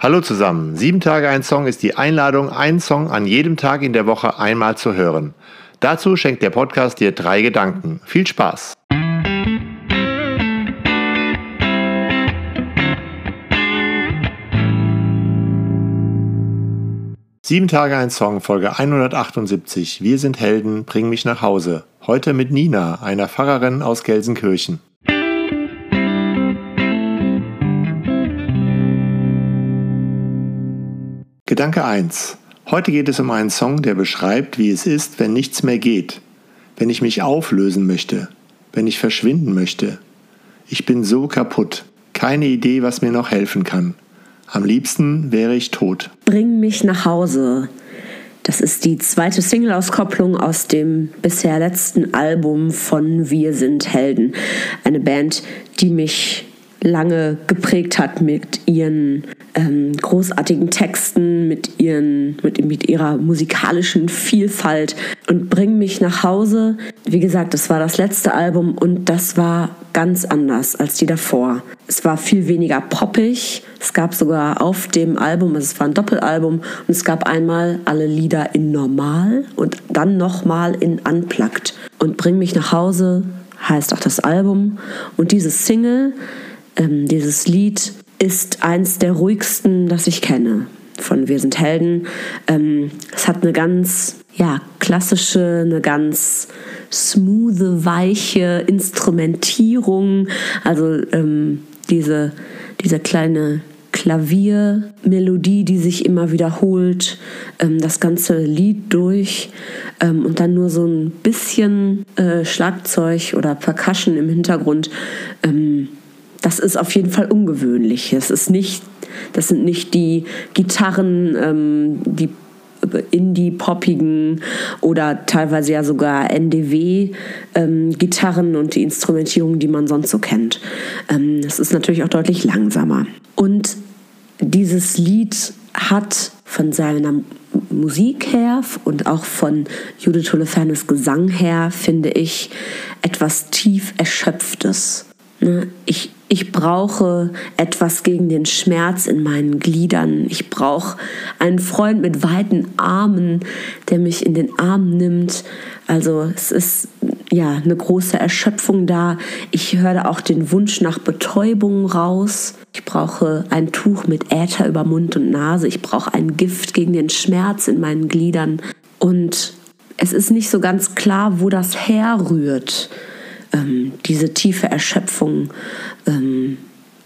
Hallo zusammen. Sieben Tage ein Song ist die Einladung, einen Song an jedem Tag in der Woche einmal zu hören. Dazu schenkt der Podcast dir drei Gedanken. Viel Spaß! Sieben Tage ein Song, Folge 178. Wir sind Helden, bring mich nach Hause. Heute mit Nina, einer Pfarrerin aus Gelsenkirchen. Gedanke 1. Heute geht es um einen Song, der beschreibt, wie es ist, wenn nichts mehr geht, wenn ich mich auflösen möchte, wenn ich verschwinden möchte. Ich bin so kaputt, keine Idee, was mir noch helfen kann. Am liebsten wäre ich tot. Bring mich nach Hause. Das ist die zweite Single-Auskopplung aus dem bisher letzten Album von Wir sind Helden. Eine Band, die mich lange geprägt hat mit ihren ähm, großartigen Texten, mit, ihren, mit, mit ihrer musikalischen Vielfalt und Bring mich nach Hause. Wie gesagt, das war das letzte Album und das war ganz anders als die davor. Es war viel weniger poppig. Es gab sogar auf dem Album, also es war ein Doppelalbum, und es gab einmal alle Lieder in Normal und dann nochmal in Unplugged. Und Bring mich nach Hause heißt auch das Album. Und diese Single ähm, dieses Lied ist eins der ruhigsten, das ich kenne von Wir sind Helden. Ähm, es hat eine ganz ja, klassische, eine ganz smooth, weiche Instrumentierung. Also ähm, diese, diese kleine Klaviermelodie, die sich immer wiederholt, ähm, das ganze Lied durch ähm, und dann nur so ein bisschen äh, Schlagzeug oder Percussion im Hintergrund. Ähm, das ist auf jeden Fall ungewöhnlich. Es ist nicht, das sind nicht die Gitarren, ähm, die Indie-poppigen oder teilweise ja sogar NDW-Gitarren ähm, und die Instrumentierung, die man sonst so kennt. Ähm, das ist natürlich auch deutlich langsamer. Und dieses Lied hat von seiner Musik her und auch von Judith Holofernes Gesang her, finde ich, etwas tief Erschöpftes. Ne? Ich ich brauche etwas gegen den Schmerz in meinen Gliedern. Ich brauche einen Freund mit weiten Armen, der mich in den Arm nimmt. Also es ist ja eine große Erschöpfung da. Ich höre auch den Wunsch nach Betäubung raus. Ich brauche ein Tuch mit Äther über Mund und Nase. Ich brauche ein Gift gegen den Schmerz in meinen Gliedern. Und es ist nicht so ganz klar, wo das herrührt ähm, diese tiefe Erschöpfung, ähm,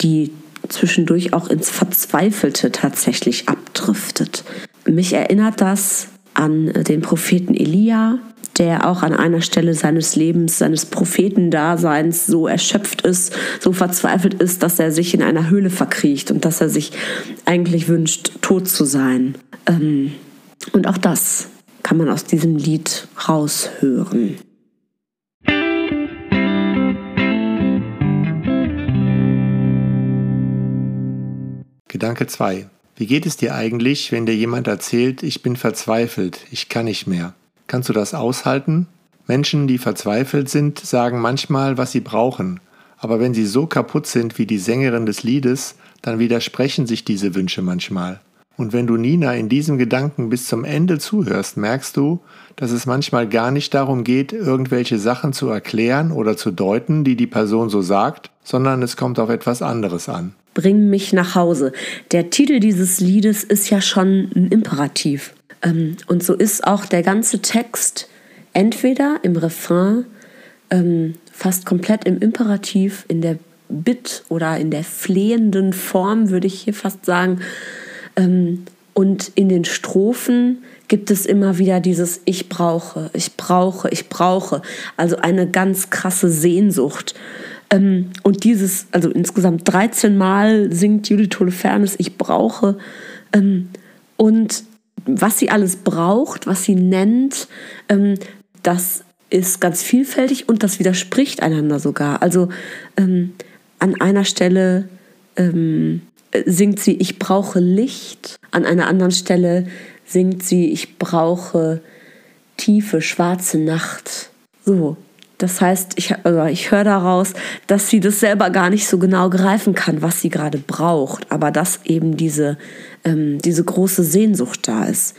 die zwischendurch auch ins Verzweifelte tatsächlich abdriftet. Mich erinnert das an den Propheten Elia, der auch an einer Stelle seines Lebens, seines Prophetendaseins so erschöpft ist, so verzweifelt ist, dass er sich in einer Höhle verkriecht und dass er sich eigentlich wünscht, tot zu sein. Ähm, und auch das kann man aus diesem Lied raushören. Gedanke 2. Wie geht es dir eigentlich, wenn dir jemand erzählt, ich bin verzweifelt, ich kann nicht mehr? Kannst du das aushalten? Menschen, die verzweifelt sind, sagen manchmal, was sie brauchen. Aber wenn sie so kaputt sind wie die Sängerin des Liedes, dann widersprechen sich diese Wünsche manchmal. Und wenn du Nina in diesem Gedanken bis zum Ende zuhörst, merkst du, dass es manchmal gar nicht darum geht, irgendwelche Sachen zu erklären oder zu deuten, die die Person so sagt, sondern es kommt auf etwas anderes an. Bring mich nach Hause. Der Titel dieses Liedes ist ja schon ein Imperativ. Ähm, und so ist auch der ganze Text entweder im Refrain ähm, fast komplett im Imperativ, in der Bitt oder in der flehenden Form, würde ich hier fast sagen. Ähm, und in den Strophen gibt es immer wieder dieses Ich brauche, ich brauche, ich brauche. Also eine ganz krasse Sehnsucht. Ähm, und dieses, also insgesamt 13 Mal singt Judith Holofernes Ich brauche. Ähm, und was sie alles braucht, was sie nennt, ähm, das ist ganz vielfältig und das widerspricht einander sogar. Also ähm, an einer Stelle ähm, singt sie Ich brauche Licht, an einer anderen Stelle singt sie Ich brauche tiefe, schwarze Nacht. So, Das heißt, ich, also ich höre daraus, dass sie das selber gar nicht so genau greifen kann, was sie gerade braucht, aber dass eben diese, ähm, diese große Sehnsucht da ist.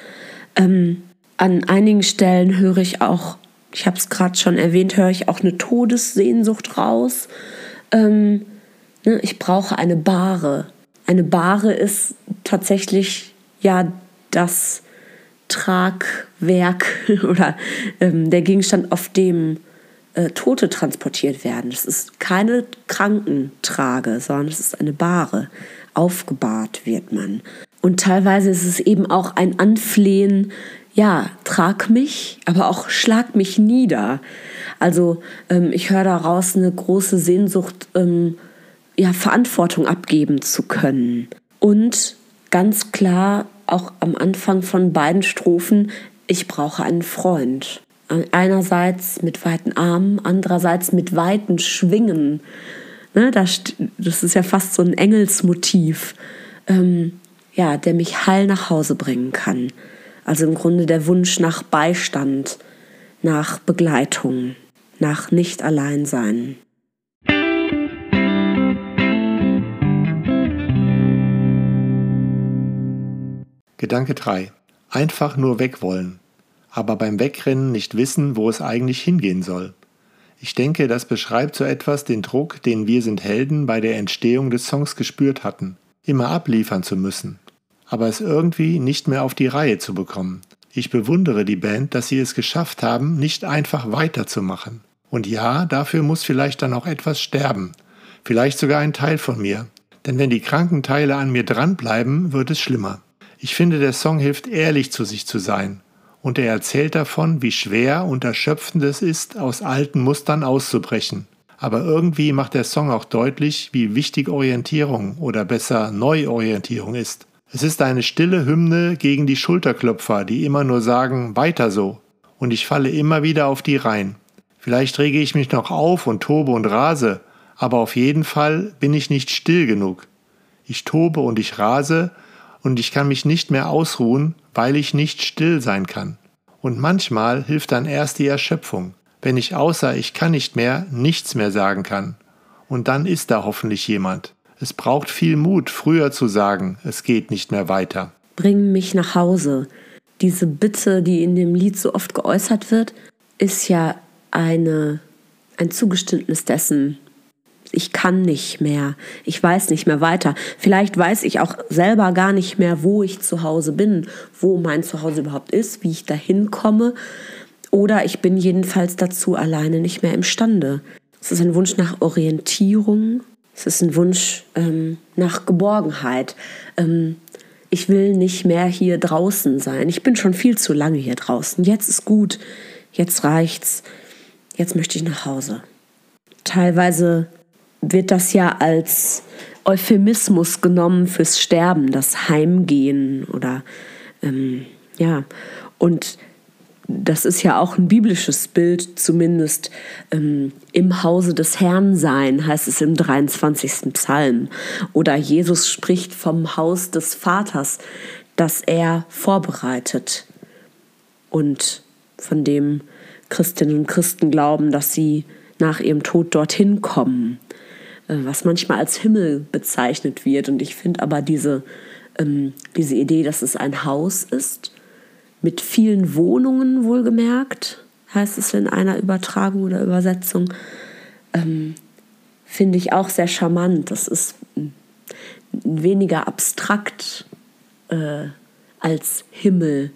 Ähm, an einigen Stellen höre ich auch, ich habe es gerade schon erwähnt, höre ich auch eine Todessehnsucht raus. Ähm, ne, ich brauche eine Bahre. Eine Bahre ist tatsächlich ja das Tragwerk oder ähm, der Gegenstand, auf dem äh, Tote transportiert werden. Es ist keine Krankentrage, sondern es ist eine Bahre. Aufgebahrt wird man. Und teilweise ist es eben auch ein Anflehen, ja, trag mich, aber auch schlag mich nieder. Also ähm, ich höre daraus eine große Sehnsucht, ähm, ja, Verantwortung abgeben zu können. Und ganz klar auch am Anfang von beiden Strophen, ich brauche einen Freund. Einerseits mit weiten Armen, andererseits mit weiten Schwingen. Ne, das, das ist ja fast so ein Engelsmotiv, ähm, ja, der mich heil nach Hause bringen kann. Also im Grunde der Wunsch nach Beistand, nach Begleitung, nach Nicht-Alleinsein. Gedanke 3. Einfach nur weg wollen aber beim Wegrennen nicht wissen, wo es eigentlich hingehen soll. Ich denke, das beschreibt so etwas den Druck, den wir sind Helden bei der Entstehung des Songs gespürt hatten, immer abliefern zu müssen, aber es irgendwie nicht mehr auf die Reihe zu bekommen. Ich bewundere die Band, dass sie es geschafft haben, nicht einfach weiterzumachen. Und ja, dafür muss vielleicht dann auch etwas sterben, vielleicht sogar ein Teil von mir, denn wenn die kranken Teile an mir dranbleiben, wird es schlimmer. Ich finde, der Song hilft ehrlich zu sich zu sein und er erzählt davon, wie schwer und erschöpfend es ist, aus alten Mustern auszubrechen. Aber irgendwie macht der Song auch deutlich, wie wichtig Orientierung oder besser Neuorientierung ist. Es ist eine stille Hymne gegen die Schulterklopfer, die immer nur sagen, weiter so. Und ich falle immer wieder auf die rein. Vielleicht rege ich mich noch auf und tobe und rase, aber auf jeden Fall bin ich nicht still genug. Ich tobe und ich rase und ich kann mich nicht mehr ausruhen, weil ich nicht still sein kann. Und manchmal hilft dann erst die Erschöpfung, wenn ich außer ich kann nicht mehr nichts mehr sagen kann. Und dann ist da hoffentlich jemand. Es braucht viel Mut, früher zu sagen, es geht nicht mehr weiter. Bring mich nach Hause. Diese Bitte, die in dem Lied so oft geäußert wird, ist ja eine, ein Zugeständnis dessen, ich kann nicht mehr, ich weiß nicht mehr weiter. Vielleicht weiß ich auch selber gar nicht mehr, wo ich zu Hause bin, wo mein Zuhause überhaupt ist, wie ich da hinkomme. Oder ich bin jedenfalls dazu alleine nicht mehr imstande. Es ist ein Wunsch nach Orientierung, es ist ein Wunsch ähm, nach Geborgenheit. Ähm, ich will nicht mehr hier draußen sein. Ich bin schon viel zu lange hier draußen. Jetzt ist gut, jetzt reicht's, jetzt möchte ich nach Hause. Teilweise wird das ja als Euphemismus genommen fürs Sterben, das Heimgehen oder ähm, ja. Und das ist ja auch ein biblisches Bild, zumindest ähm, im Hause des Herrn sein, heißt es im 23. Psalm. Oder Jesus spricht vom Haus des Vaters, das er vorbereitet und von dem Christinnen und Christen glauben, dass sie nach ihrem Tod dorthin kommen. Äh, was manchmal als Himmel bezeichnet wird. Und ich finde aber diese, ähm, diese Idee, dass es ein Haus ist, mit vielen Wohnungen wohlgemerkt, heißt es in einer Übertragung oder Übersetzung, ähm, finde ich auch sehr charmant. Das ist weniger abstrakt äh, als Himmel.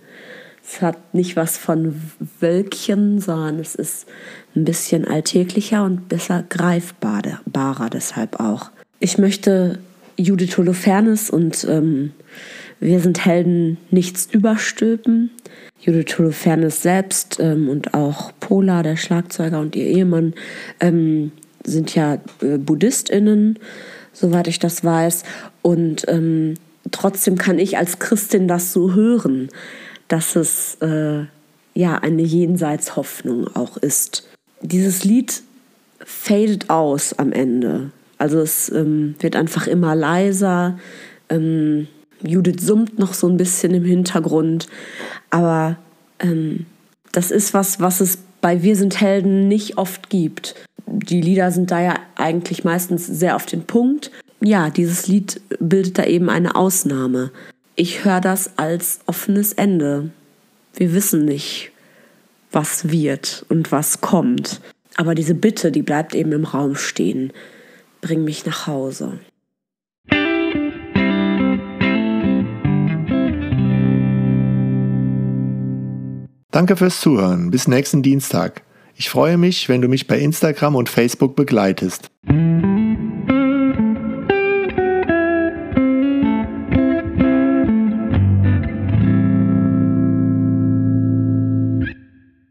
Es hat nicht was von Wölkchen, sondern es ist ein bisschen alltäglicher und besser greifbarer deshalb auch. Ich möchte Judith Holofernes und ähm, Wir sind Helden nichts überstülpen. Judith Holofernes selbst ähm, und auch Pola, der Schlagzeuger und ihr Ehemann, ähm, sind ja äh, BuddhistInnen, soweit ich das weiß. Und ähm, trotzdem kann ich als Christin das so hören, dass es äh, ja eine Jenseitshoffnung auch ist dieses Lied fadet aus am Ende. Also es ähm, wird einfach immer leiser. Ähm, Judith summt noch so ein bisschen im Hintergrund. Aber ähm, das ist was, was es bei Wir sind Helden nicht oft gibt. Die Lieder sind da ja eigentlich meistens sehr auf den Punkt. Ja, dieses Lied bildet da eben eine Ausnahme. Ich höre das als offenes Ende. Wir wissen nicht, was wird und was kommt. Aber diese Bitte, die bleibt eben im Raum stehen. Bring mich nach Hause. Danke fürs Zuhören. Bis nächsten Dienstag. Ich freue mich, wenn du mich bei Instagram und Facebook begleitest.